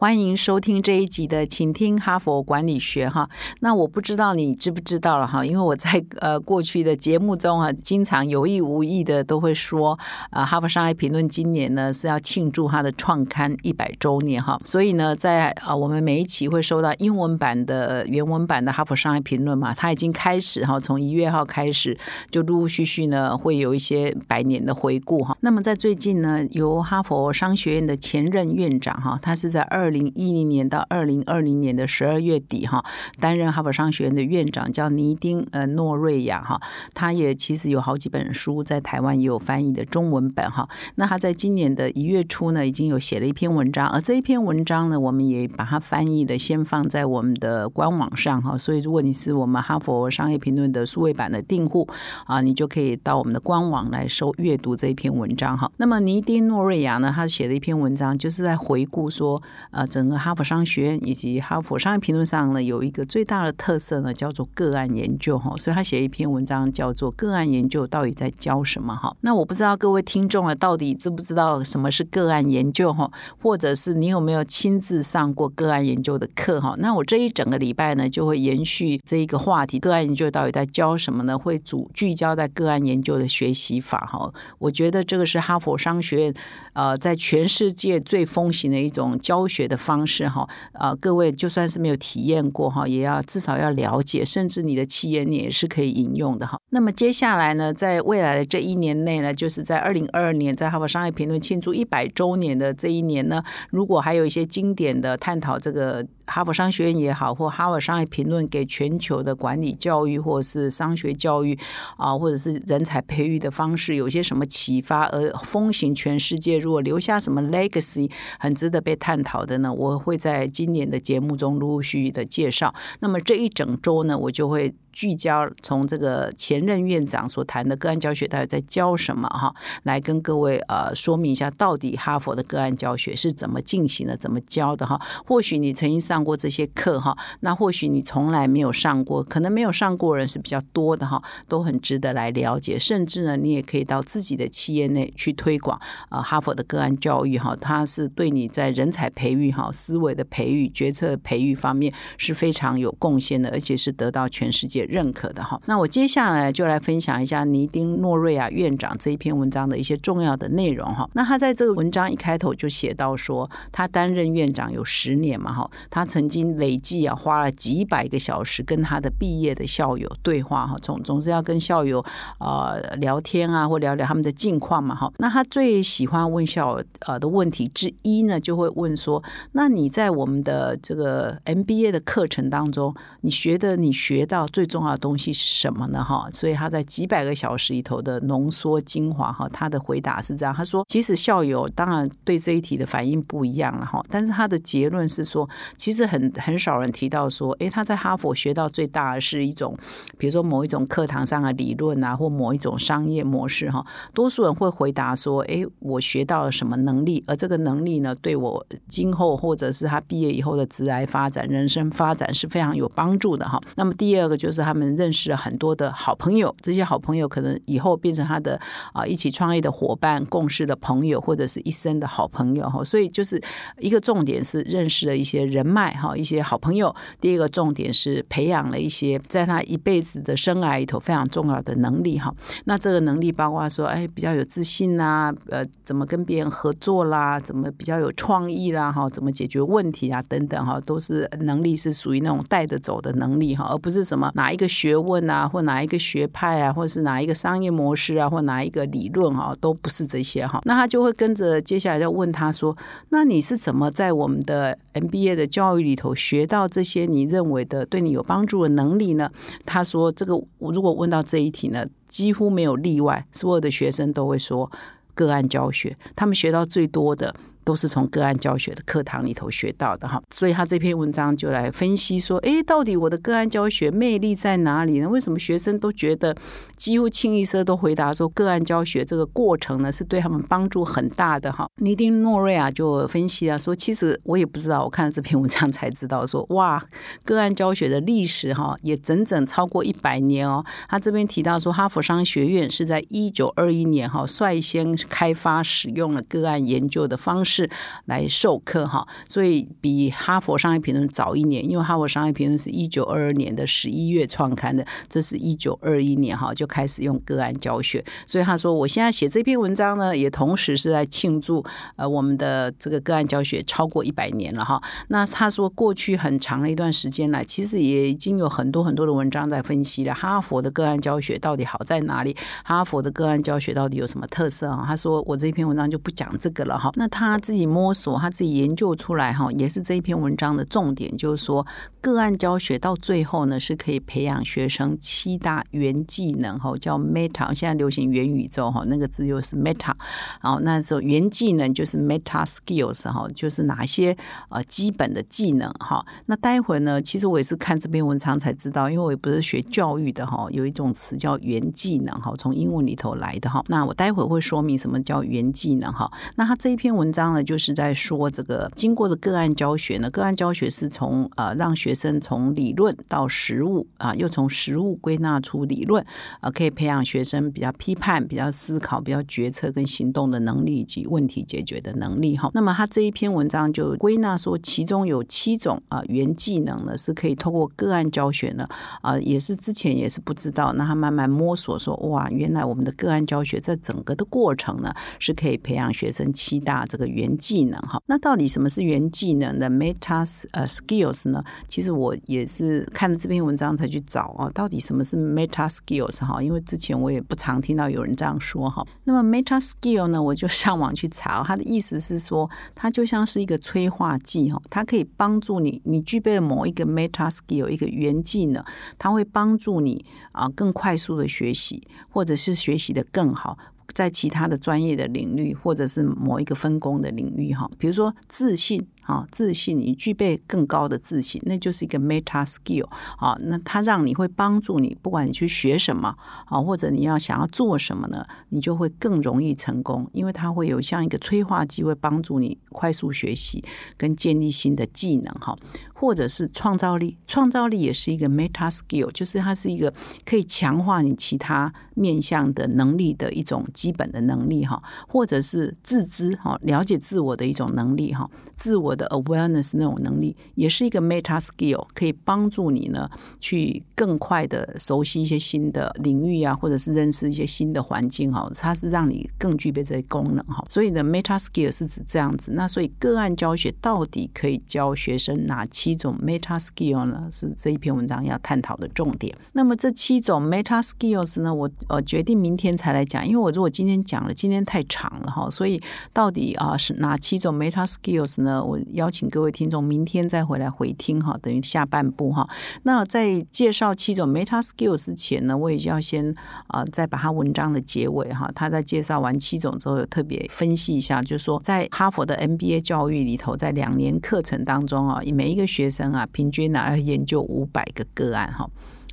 欢迎收听这一集的，请听哈佛管理学哈。那我不知道你知不知道了哈，因为我在呃过去的节目中啊，经常有意无意的都会说啊，哈佛商业评论今年呢是要庆祝它的创刊一百周年哈，所以呢，在啊我们每一期会收到英文版的原文版的哈佛商业评论嘛，它已经开始哈，从一月号开始就陆陆续续呢会有一些百年的回顾哈。那么在最近呢，由哈佛商学院的前任院长哈，他是在二二零一零年到二零二零年的十二月底，哈，担任哈佛商学院的院长，叫尼丁呃诺瑞亚，哈，他也其实有好几本书在台湾也有翻译的中文本，哈。那他在今年的一月初呢，已经有写了一篇文章，而这一篇文章呢，我们也把它翻译的先放在我们的官网上，哈。所以如果你是我们哈佛商业评论的数位版的订户啊，你就可以到我们的官网来收阅读这一篇文章，哈。那么尼丁诺瑞亚呢，他写的一篇文章就是在回顾说。呃，整个哈佛商学院以及哈佛商业评论上呢，有一个最大的特色呢，叫做个案研究哈。所以他写一篇文章叫做《个案研究到底在教什么》哈。那我不知道各位听众啊，到底知不知道什么是个案研究哈？或者是你有没有亲自上过个案研究的课哈？那我这一整个礼拜呢，就会延续这一个话题，个案研究到底在教什么呢？会主聚焦在个案研究的学习法哈。我觉得这个是哈佛商学院呃，在全世界最风行的一种教学。的方式哈，啊，各位就算是没有体验过哈，也要至少要了解，甚至你的企业你也是可以引用的哈。那么接下来呢，在未来的这一年内呢，就是在二零二二年，在哈佛商业评论庆祝一百周年的这一年呢，如果还有一些经典的探讨这个。哈佛商学院也好，或哈佛商业评论给全球的管理教育，或者是商学教育啊，或者是人才培育的方式，有些什么启发而风行全世界？如果留下什么 legacy 很值得被探讨的呢？我会在今年的节目中陆陆续续的介绍。那么这一整周呢，我就会。聚焦从这个前任院长所谈的个案教学，到底在教什么哈？来跟各位呃说明一下，到底哈佛的个案教学是怎么进行的，怎么教的哈？或许你曾经上过这些课哈，那或许你从来没有上过，可能没有上过人是比较多的哈，都很值得来了解。甚至呢，你也可以到自己的企业内去推广啊，哈佛的个案教育哈，它是对你在人才培育哈、思维的培育、决策培育方面是非常有贡献的，而且是得到全世界。认可的哈，那我接下来就来分享一下尼丁诺瑞亚院长这一篇文章的一些重要的内容哈。那他在这个文章一开头就写到说，他担任院长有十年嘛哈，他曾经累计啊花了几百个小时跟他的毕业的校友对话哈，总总是要跟校友啊聊天啊，或聊聊他们的近况嘛哈。那他最喜欢问校友呃的问题之一呢，就会问说，那你在我们的这个 MBA 的课程当中，你学的你学到最重要的东西是什么呢？哈，所以他在几百个小时里头的浓缩精华哈，他的回答是这样：他说，其实校友当然对这一题的反应不一样了哈，但是他的结论是说，其实很很少人提到说，哎，他在哈佛学到最大的是一种，比如说某一种课堂上的理论啊，或某一种商业模式哈。多数人会回答说，哎，我学到了什么能力，而这个能力呢，对我今后或者是他毕业以后的职业发展、人生发展是非常有帮助的哈。那么第二个就是。他们认识了很多的好朋友，这些好朋友可能以后变成他的啊一起创业的伙伴、共事的朋友，或者是一生的好朋友哈。所以就是一个重点是认识了一些人脉哈，一些好朋友。第二个重点是培养了一些在他一辈子的生涯里头非常重要的能力哈。那这个能力包括说，哎，比较有自信呐，呃，怎么跟别人合作啦，怎么比较有创意啦，哈，怎么解决问题啊，等等哈，都是能力是属于那种带着走的能力哈，而不是什么哪一。一个学问啊，或哪一个学派啊，或是哪一个商业模式啊，或哪一个理论啊，都不是这些哈。那他就会跟着接下来要问他说：“那你是怎么在我们的 MBA 的教育里头学到这些你认为的对你有帮助的能力呢？”他说：“这个如果问到这一题呢，几乎没有例外，所有的学生都会说个案教学，他们学到最多的。”都是从个案教学的课堂里头学到的哈。所以他这篇文章就来分析说，诶，到底我的个案教学魅力在哪里呢？为什么学生都觉得几乎清一色都回答说，个案教学这个过程呢是对他们帮助很大的哈？尼丁诺瑞亚就分析啊说，其实我也不知道，我看了这篇文章才知道说，哇，个案教学的历史哈也整整超过一百年哦。他这边提到说，哈佛商学院是在一九二一年哈率先开发使用了个案研究的方式是来授课哈，所以比哈佛商业评论早一年，因为哈佛商业评论是一九二二年的十一月创刊的，这是一九二一年哈就开始用个案教学，所以他说我现在写这篇文章呢，也同时是在庆祝呃我们的这个个案教学超过一百年了哈。那他说过去很长的一段时间来，其实也已经有很多很多的文章在分析了哈佛的个案教学到底好在哪里，哈佛的个案教学到底有什么特色啊？他说我这篇文章就不讲这个了哈。那他自己摸索，他自己研究出来哈，也是这一篇文章的重点，就是说个案教学到最后呢，是可以培养学生七大元技能哈，叫 meta，现在流行元宇宙哈，那个字又是 meta，然后那时候元技能就是 meta skills 哈，就是哪些呃基本的技能哈。那待会呢，其实我也是看这篇文章才知道，因为我也不是学教育的哈，有一种词叫元技能哈，从英文里头来的哈。那我待会会说明什么叫元技能哈。那他这一篇文章，就是在说这个经过的个案教学呢，个案教学是从呃让学生从理论到实物啊，又从实物归纳出理论啊，可以培养学生比较批判、比较思考、比较决策跟行动的能力以及问题解决的能力哈。那么他这一篇文章就归纳说，其中有七种啊原技能呢，是可以透过个案教学呢啊，也是之前也是不知道，那他慢慢摸索说，哇，原来我们的个案教学在整个的过程呢，是可以培养学生七大这个原技能哈。那到底什么是原技能的 meta 呃 skills 呢？其实我也是看了这篇文章才去找啊，到底什么是 meta skills 哈？因为之前我也不常听到有人这样说哈。那么 meta skill 呢，我就上网去查，它的意思是说，它就像是一个催化剂哈，它可以帮助你，你具备了某一个 meta skill 一个原技能，它会帮助你啊更快速的学习，或者是学习的更好。在其他的专业的领域，或者是某一个分工的领域，哈，比如说自信。啊，自信，你具备更高的自信，那就是一个 meta skill 啊。那它让你会帮助你，不管你去学什么啊，或者你要想要做什么呢，你就会更容易成功，因为它会有像一个催化剂，会帮助你快速学习跟建立新的技能哈。或者是创造力，创造力也是一个 meta skill，就是它是一个可以强化你其他面向的能力的一种基本的能力哈。或者是自知哈，了解自我的一种能力哈，自我。的 awareness 那种能力也是一个 meta skill，可以帮助你呢去更快的熟悉一些新的领域啊，或者是认识一些新的环境哈。它是让你更具备这些功能哈。所以呢，meta skill 是指这样子。那所以个案教学到底可以教学生哪七种 meta skill 呢？是这一篇文章要探讨的重点。那么这七种 meta skills 呢，我呃决定明天才来讲，因为我如果今天讲了，今天太长了哈。所以到底啊是哪七种 meta skills 呢？我邀请各位听众明天再回来回听哈，等于下半部哈。那在介绍七种 meta skills 之前呢，我也要先啊，再把它文章的结尾哈，他在介绍完七种之后，有特别分析一下，就是说在哈佛的 MBA 教育里头，在两年课程当中啊，每一个学生啊，平均呢要研究五百个个案哈。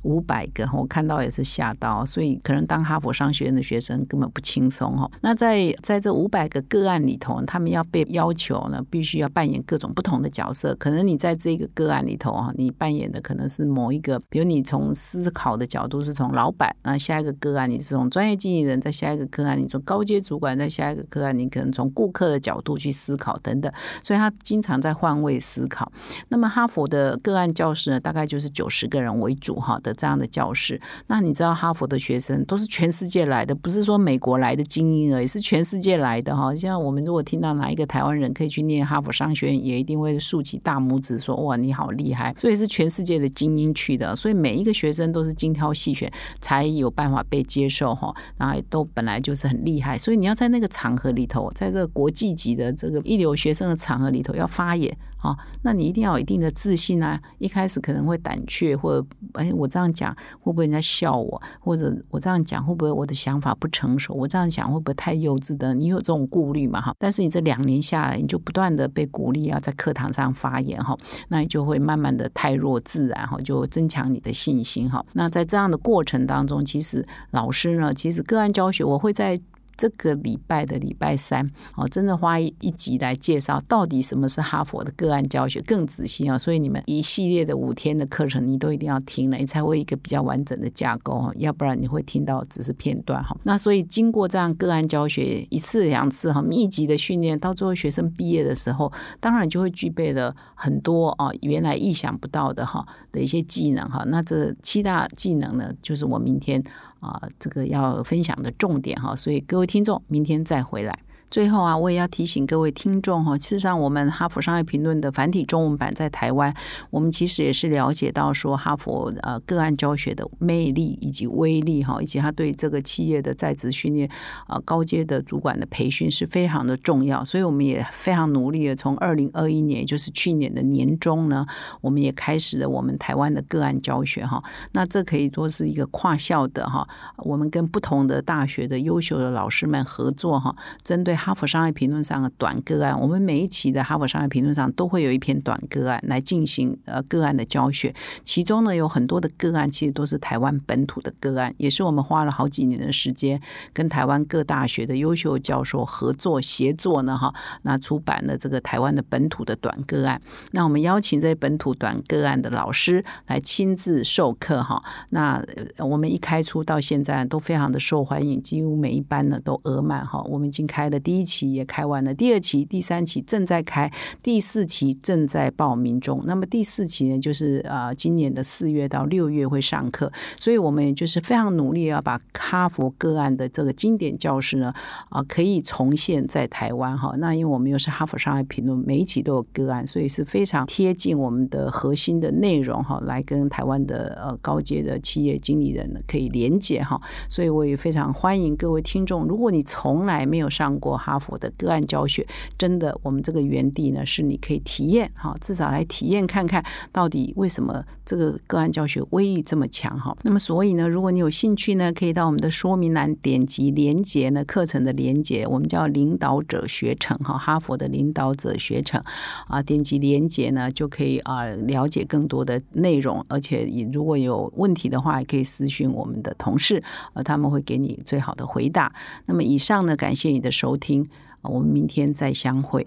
五百个，我看到也是吓到，所以可能当哈佛商学院的学生根本不轻松哈。那在在这五百个个案里头，他们要被要求呢，必须要扮演各种不同的角色。可能你在这个个案里头啊，你扮演的可能是某一个，比如你从思考的角度是从老板，那下一个个案你是从专业经理人，在下一个个案你从高阶主管，在下一个个案你可能从顾客的角度去思考等等。所以他经常在换位思考。那么哈佛的个案教室呢，大概就是九十个人为主哈的。这样的教室，那你知道哈佛的学生都是全世界来的，不是说美国来的精英而已，是全世界来的哈。像我们如果听到哪一个台湾人可以去念哈佛商学院，也一定会竖起大拇指说：“哇，你好厉害！”所以是全世界的精英去的，所以每一个学生都是精挑细选才有办法被接受哈。然后都本来就是很厉害，所以你要在那个场合里头，在这个国际级的这个一流学生的场合里头要发言。好，那你一定要有一定的自信啊。一开始可能会胆怯，或者哎，我这样讲会不会人家笑我？或者我这样讲会不会我的想法不成熟？我这样讲会不会太幼稚的？你有这种顾虑嘛？哈，但是你这两年下来，你就不断的被鼓励啊，在课堂上发言哈，那你就会慢慢的泰若自然哈，就增强你的信心哈。那在这样的过程当中，其实老师呢，其实个案教学我会在。这个礼拜的礼拜三，哦，真的花一一集来介绍到底什么是哈佛的个案教学，更仔细啊！所以你们一系列的五天的课程，你都一定要听了，你才会一个比较完整的架构哈，要不然你会听到只是片段哈。那所以经过这样个案教学一次两次哈，密集的训练，到最后学生毕业的时候，当然就会具备了很多啊原来意想不到的哈的一些技能哈。那这七大技能呢，就是我明天。啊，这个要分享的重点哈，所以各位听众，明天再回来。最后啊，我也要提醒各位听众哈，事实上，我们哈佛商业评论的繁体中文版在台湾，我们其实也是了解到说，哈佛呃个案教学的魅力以及威力哈，以及他对这个企业的在职训练啊，高阶的主管的培训是非常的重要，所以我们也非常努力的，从二零二一年，也就是去年的年中呢，我们也开始了我们台湾的个案教学哈。那这可以说是一个跨校的哈，我们跟不同的大学的优秀的老师们合作哈，针对。哈佛商业评论上的短个案，我们每一期的哈佛商业评论上都会有一篇短个案来进行呃个案的教学。其中呢，有很多的个案其实都是台湾本土的个案，也是我们花了好几年的时间跟台湾各大学的优秀教授合作协作呢，哈，那出版了这个台湾的本土的短个案。那我们邀请这些本土短个案的老师来亲自授课，哈。那我们一开出到现在都非常的受欢迎，几乎每一班呢都额满，哈。我们已经开了。第一期也开完了，第二期、第三期正在开，第四期正在报名中。那么第四期呢，就是呃今年的四月到六月会上课，所以我们也就是非常努力要把哈佛个案的这个经典教室呢啊可以重现在台湾哈。那因为我们又是哈佛商业评论，每一期都有个案，所以是非常贴近我们的核心的内容哈，来跟台湾的呃高阶的企业经理人呢可以连接哈。所以我也非常欢迎各位听众，如果你从来没有上过。哈佛的个案教学，真的，我们这个园地呢，是你可以体验哈，至少来体验看看到底为什么这个个案教学威力这么强哈。那么，所以呢，如果你有兴趣呢，可以到我们的说明栏点击连接呢，课程的连接，我们叫领导者学程哈，哈佛的领导者学程啊，点击连接呢，就可以啊了解更多的内容，而且也如果有问题的话，也可以私信我们的同事，呃，他们会给你最好的回答。那么，以上呢，感谢你的收听。听，我们明天再相会。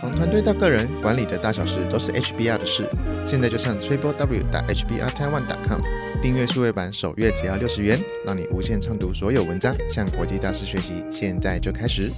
从团队到个人，管理的大小事都是 HBR 的事。现在就上 triple w 打 hbr taiwan com 订阅数位版，首月只要六十元，让你无限畅读所有文章，向国际大师学习。现在就开始。